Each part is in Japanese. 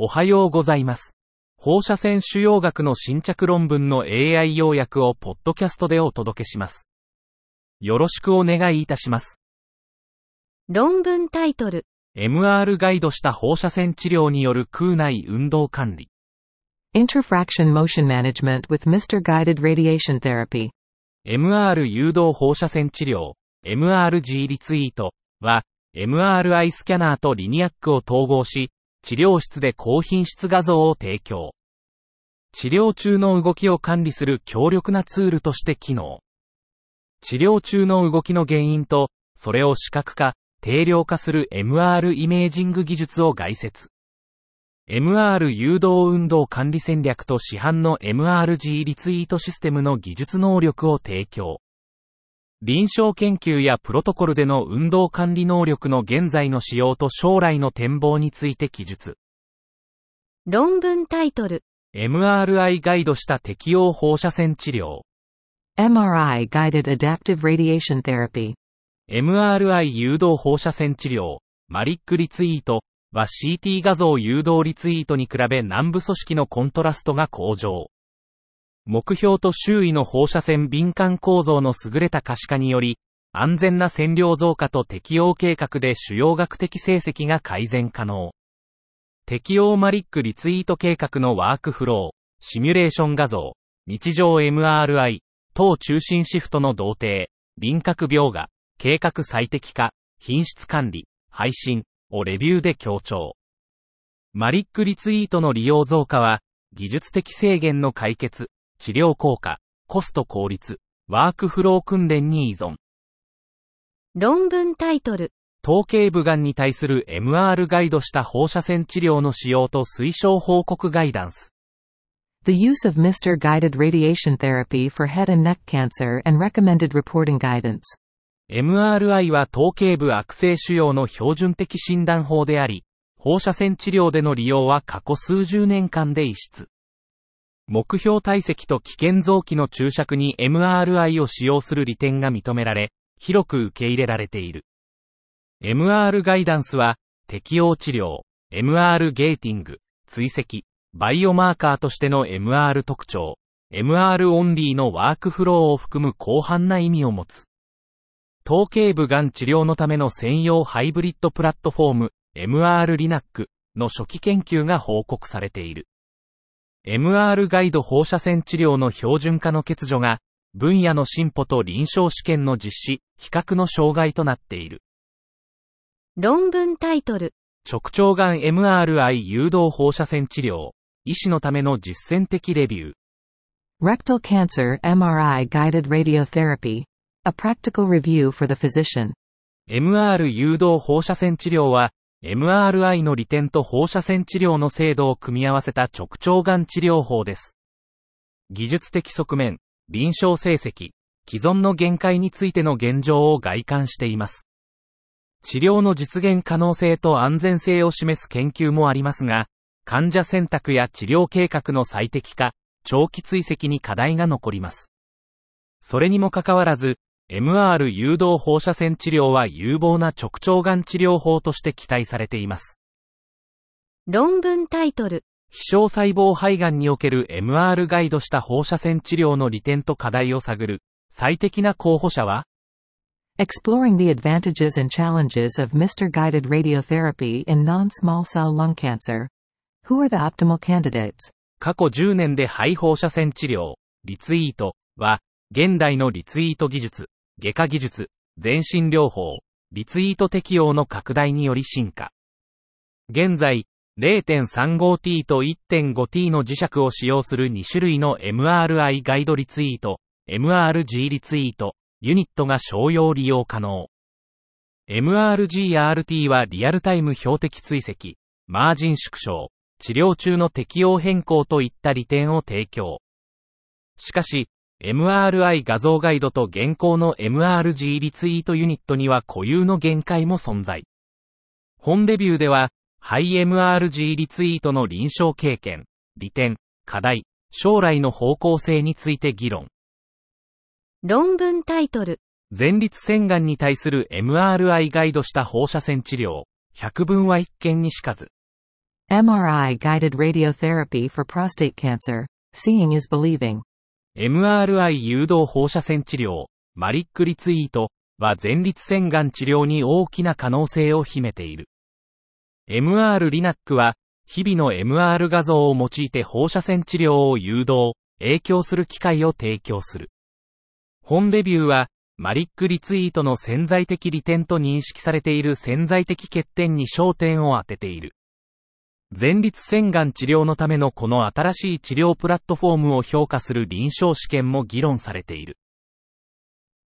おはようございます。放射線腫瘍学の新着論文の AI 要約をポッドキャストでお届けします。よろしくお願いいたします。論文タイトル、MR ガイドした放射線治療による空内運動管理。Interfraction motion management with Mr. Guided radiation therapy. MR 誘導放射線治療、MRG リツイートは、MRI スキャナーとリニアックを統合し、治療室で高品質画像を提供。治療中の動きを管理する強力なツールとして機能。治療中の動きの原因と、それを視覚化、定量化する MR イメージング技術を概説。MR 誘導運動管理戦略と市販の MRG リツイートシステムの技術能力を提供。臨床研究やプロトコルでの運動管理能力の現在の使用と将来の展望について記述。論文タイトル、MRI ガイドした適応放射線治療。MRI guided adaptive radiation therapy. MRI 誘導放射線治療、マリックリツイートは CT 画像誘導リツイートに比べ南部組織のコントラストが向上。目標と周囲の放射線敏感構造の優れた可視化により、安全な線量増加と適応計画で主要学的成績が改善可能。適応マリックリツイート計画のワークフロー、シミュレーション画像、日常 MRI、等中心シフトの同定、輪郭描画、計画最適化、品質管理、配信をレビューで強調。マリックリツイートの利用増加は、技術的制限の解決、治療効果、コスト効率、ワークフロー訓練に依存。論文タイトル、頭頸部がんに対する MR ガイドした放射線治療の使用と推奨報告ガイダンス。The use of Mr. Guided radiation therapy for head and neck cancer and recommended reporting guidance. MRI は頭頸部悪性腫瘍の標準的診断法であり、放射線治療での利用は過去数十年間で異質。目標体積と危険臓器の注釈に MRI を使用する利点が認められ、広く受け入れられている。MR ガイダンスは、適応治療、MR ゲーティング、追跡、バイオマーカーとしての MR 特徴、MR オンリーのワークフローを含む広範な意味を持つ。頭頸部がん治療のための専用ハイブリッドプラットフォーム、MR リナックの初期研究が報告されている。MR ガイド放射線治療の標準化の欠如が、分野の進歩と臨床試験の実施、比較の障害となっている。論文タイトル、直腸がん MRI 誘導放射線治療、医師のための実践的レビュー。Rectal cancer MRI guided radiotherapy. A practical review for the physician. MR 誘導放射線治療は、MRI の利点と放射線治療の精度を組み合わせた直腸がん治療法です。技術的側面、臨床成績、既存の限界についての現状を外観しています。治療の実現可能性と安全性を示す研究もありますが、患者選択や治療計画の最適化、長期追跡に課題が残ります。それにもかかわらず、MR 誘導放射線治療は有望な直腸がん治療法として期待されています。論文タイトル、非小細胞肺がんにおける MR ガイドした放射線治療の利点と課題を探る、最適な候補者は Exploring the advantages and challenges of Mr. Guided radiotherapy in non-small cell lung cancer. Who are the optimal candidates? 過去10年で肺放射線治療、リツイートは、現代のリツイート技術、外科技術、全身療法、リツイート適用の拡大により進化。現在、0.35T と 1.5T の磁石を使用する2種類の MRI ガイドリツイート、MRG リツイート、ユニットが商用利用可能。MRGRT はリアルタイム標的追跡、マージン縮小、治療中の適用変更といった利点を提供。しかし、MRI 画像ガイドと現行の MRG リツイートユニットには固有の限界も存在。本レビューでは、ハイ MRG リツイートの臨床経験、利点、課題、将来の方向性について議論。論文タイトル、前立腺がんに対する MRI ガイドした放射線治療、百分は一見にしかず。MRI guided radiotherapy for prostate cancer. Seeing is believing. MRI 誘導放射線治療、マリックリツイートは前立腺がん治療に大きな可能性を秘めている。MR リナックは、日々の MR 画像を用いて放射線治療を誘導、影響する機会を提供する。本レビューは、マリックリツイートの潜在的利点と認識されている潜在的欠点に焦点を当てている。前立腺がん治療のためのこの新しい治療プラットフォームを評価する臨床試験も議論されている。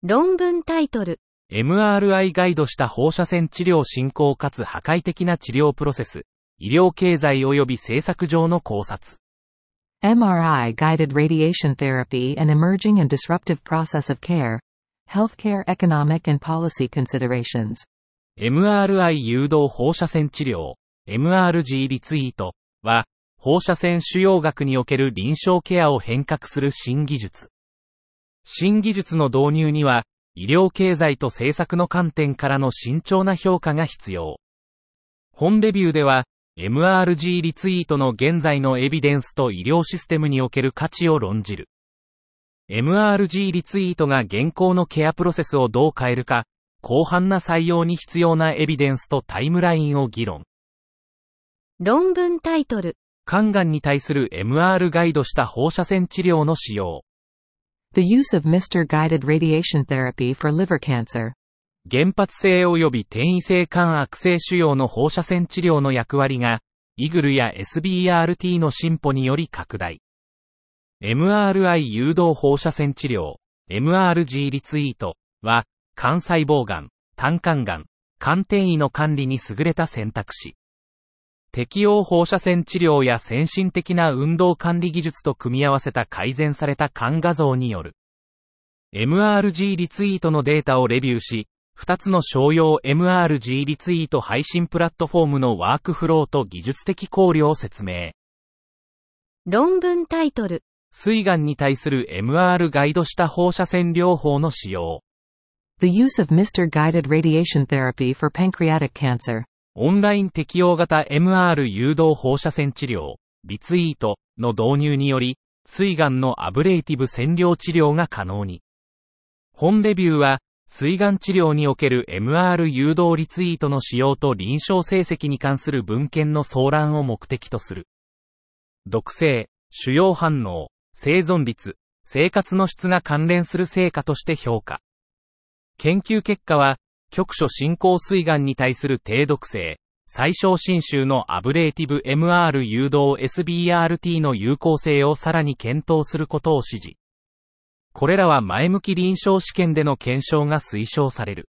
論文タイトル。MRI ガイドした放射線治療進行かつ破壊的な治療プロセス、医療経済及び政策上の考察。MRI guided radiation therapy and emerging and disruptive process of care. Healthcare economic and policy considerations. MRI 誘導放射線治療、MRG リツイートは、放射線腫瘍学における臨床ケアを変革する新技術。新技術の導入には、医療経済と政策の観点からの慎重な評価が必要。本レビューでは、MRG リツイートの現在のエビデンスと医療システムにおける価値を論じる。MRG リツイートが現行のケアプロセスをどう変えるか、広範な採用に必要なエビデンスとタイムラインを議論。論文タイトル。肝がんに対する MR ガイドした放射線治療の使用。The use of Mr. guided radiation therapy for liver cancer. 原発性及び転移性肝悪性腫瘍の放射線治療の役割が、イグルや SBRT の進歩により拡大。MRI 誘導放射線治療、MRG リツイートは、肝細胞がん、胆管がん、肝転移の管理に優れた選択肢。適応放射線治療や先進的な運動管理技術と組み合わせた改善された肝画像による。MRG リツイートのデータをレビューし、2つの商用 MRG リツイート配信プラットフォームのワークフローと技術的考慮を説明。論文タイトル。水癌に対する MR ガイドした放射線療法の使用。The use of Mr. guided radiation therapy for pancreatic cancer. オンライン適用型 MR 誘導放射線治療、リツイートの導入により、水癌のアブレイティブ占領治療が可能に。本レビューは、水癌治療における MR 誘導リツイートの使用と臨床成績に関する文献の総覧を目的とする。毒性、主要反応、生存率、生活の質が関連する成果として評価。研究結果は、局所進行水癌に対する低毒性、最小侵襲のアブレーティブ MR 誘導 SBRT の有効性をさらに検討することを指示。これらは前向き臨床試験での検証が推奨される。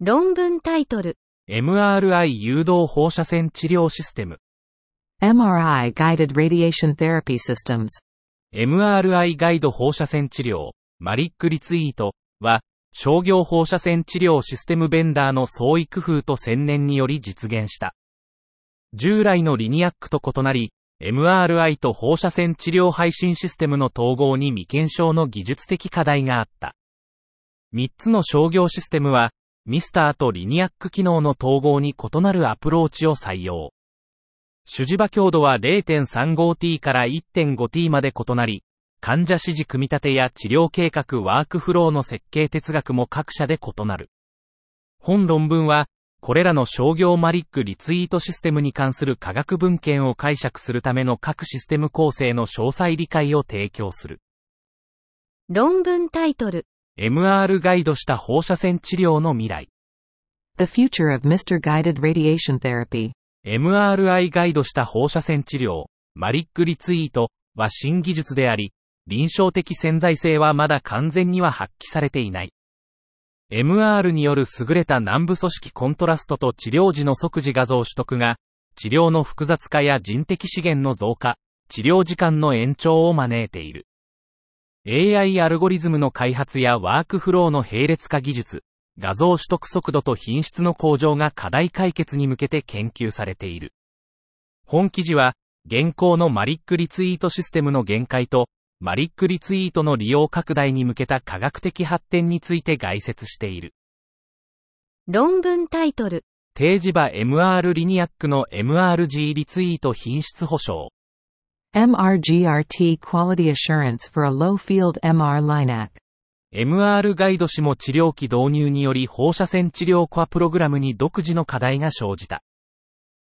論文タイトル。MRI 誘導放射線治療システム。MRI guided radiation therapy systems. MRI ガイド放射線治療、マリックリツイートは、商業放射線治療システムベンダーの創意工夫と専念により実現した。従来のリニアックと異なり、MRI と放射線治療配信システムの統合に未検証の技術的課題があった。3つの商業システムは、ミスターとリニアック機能の統合に異なるアプローチを採用。主磁場強度は 0.35t から 1.5t まで異なり、患者指示組み立てや治療計画ワークフローの設計哲学も各社で異なる。本論文は、これらの商業マリックリツイートシステムに関する科学文献を解釈するための各システム構成の詳細理解を提供する。論文タイトル。MR ガイドした放射線治療の未来。The future of Mr. guided radiation therapy. MRI ガイドした放射線治療、マリックリツイートは新技術であり、臨床的潜在性はまだ完全には発揮されていない。MR による優れた南部組織コントラストと治療時の即時画像取得が、治療の複雑化や人的資源の増加、治療時間の延長を招いている。AI アルゴリズムの開発やワークフローの並列化技術、画像取得速度と品質の向上が課題解決に向けて研究されている。本記事は、現行のマリックリツイートシステムの限界と、マリックリツイートの利用拡大に向けた科学的発展について概説している。論文タイトル。定時場 MR リニアックの MRG リツイート品質保証。MRGRT Quality Assurance for a Low Field MR LINAC. MR ガイドしも治療器導入により放射線治療コアプログラムに独自の課題が生じた。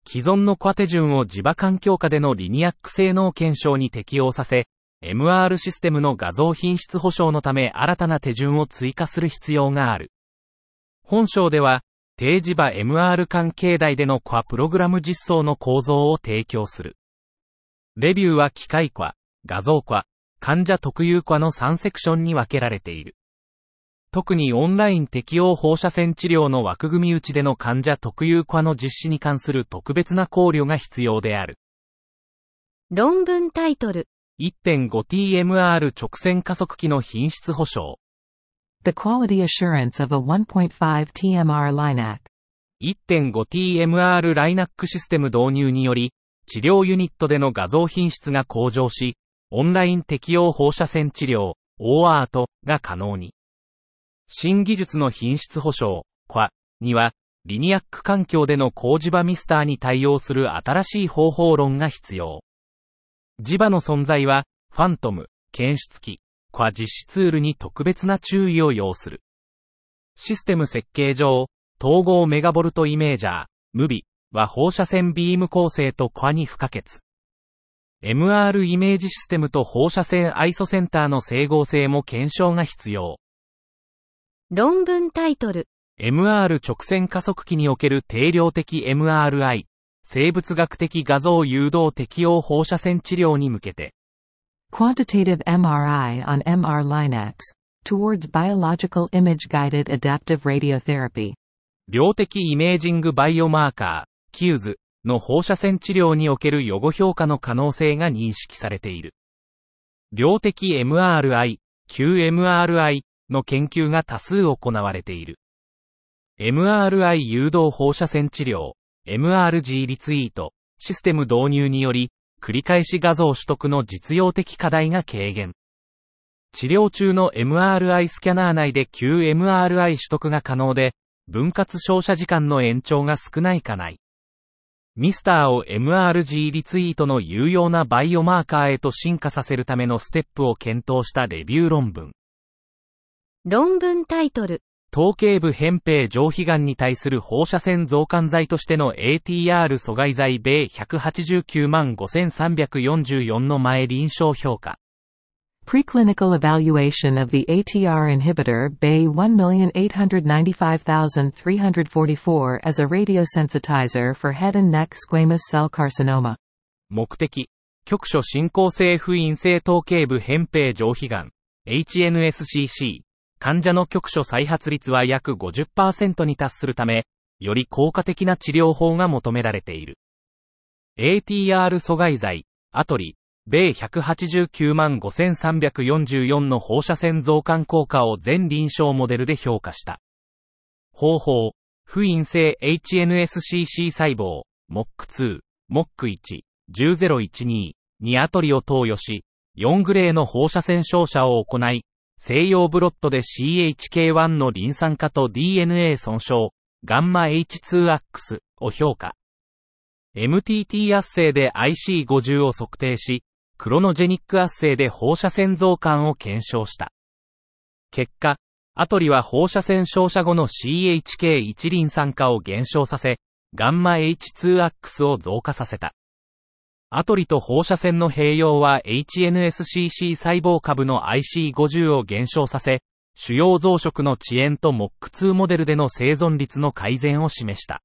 既存のコア手順を磁場環境下でのリニアック性能検証に適用させ、MR システムの画像品質保証のため新たな手順を追加する必要がある。本章では、定時場 MR 関係台でのコアプログラム実装の構造を提供する。レビューは機械コア、画像コア、患者特有コアの3セクションに分けられている。特にオンライン適用放射線治療の枠組み内での患者特有コアの実施に関する特別な考慮が必要である。論文タイトル。1.5TMR 直線加速器の品質保証。The quality assurance of a 1.5 TMR LINAC. 1.5TMR ライナックシステム導入により、治療ユニットでの画像品質が向上し、オンライン適用放射線治療、OART が可能に。新技術の品質保証、QA には、リニアック環境での高磁場ミスターに対応する新しい方法論が必要。磁場の存在は、ファントム、検出器、QA 実施ツールに特別な注意を要する。システム設計上、統合メガボルトイメージャー、ムビは放射線ビーム構成とコアに不可欠。MR イメージシステムと放射線アイソセンターの整合性も検証が必要。論文タイトル。MR 直線加速器における定量的 MRI、生物学的画像誘導適用放射線治療に向けて、Quantitative MRI on MR LINACs. Towards biological image guided adaptive radiotherapy. 量的イメージングバイオマーカー、キューズの放射線治療における予後評価の可能性が認識されている。量的 MRI、QMRI の研究が多数行われている。MRI 誘導放射線治療、MRG リツイート、システム導入により、繰り返し画像取得の実用的課題が軽減。治療中の MRI スキャナー内で QMRI 取得が可能で、分割照射時間の延長が少ないかない。ミスターを MRG リツイートの有用なバイオマーカーへと進化させるためのステップを検討したレビュー論文。論文タイトル。頭頸部扁平上皮癌に対する放射線増刊剤としての ATR 阻害剤米189万5344の前臨床評価。Preclinical evaluation of the ATR inhibitor BAY 1895344 as a radiosensitizer for head and neck squamous cell carcinoma. 目的、局所進行性不陰性頭頸部扁平上皮癌、HNSCC、患者の局所再発率は約50%に達するため、より効果的な治療法が求められている。ATR 阻害剤、アトリ、米189万5344の放射線増刊効果を全臨床モデルで評価した。方法、不陰性 HNSCC 細胞、MOC2、MOC1、10012にアトリを投与し、4グレーの放射線照射を行い、西洋ブロットで CHK1 のリン酸化と DNA 損傷、ガンマ H2 アックスを評価。MTT 圧生で IC50 を測定し、クロノジェニック圧生で放射線増刊を検証した。結果、アトリは放射線照射後の CHK1 リン酸化を減少させ、ガンマ H2 アックスを増加させた。アトリと放射線の併用は HNSCC 細胞株の IC50 を減少させ、主要増殖の遅延と MOC2 モデルでの生存率の改善を示した。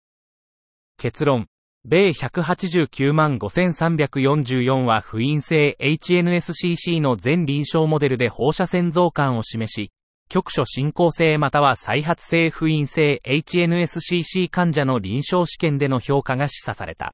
結論。米189万5344は不陰性 HNSCC の全臨床モデルで放射線増刊を示し、局所進行性または再発性不陰性 HNSCC 患者の臨床試験での評価が示唆された。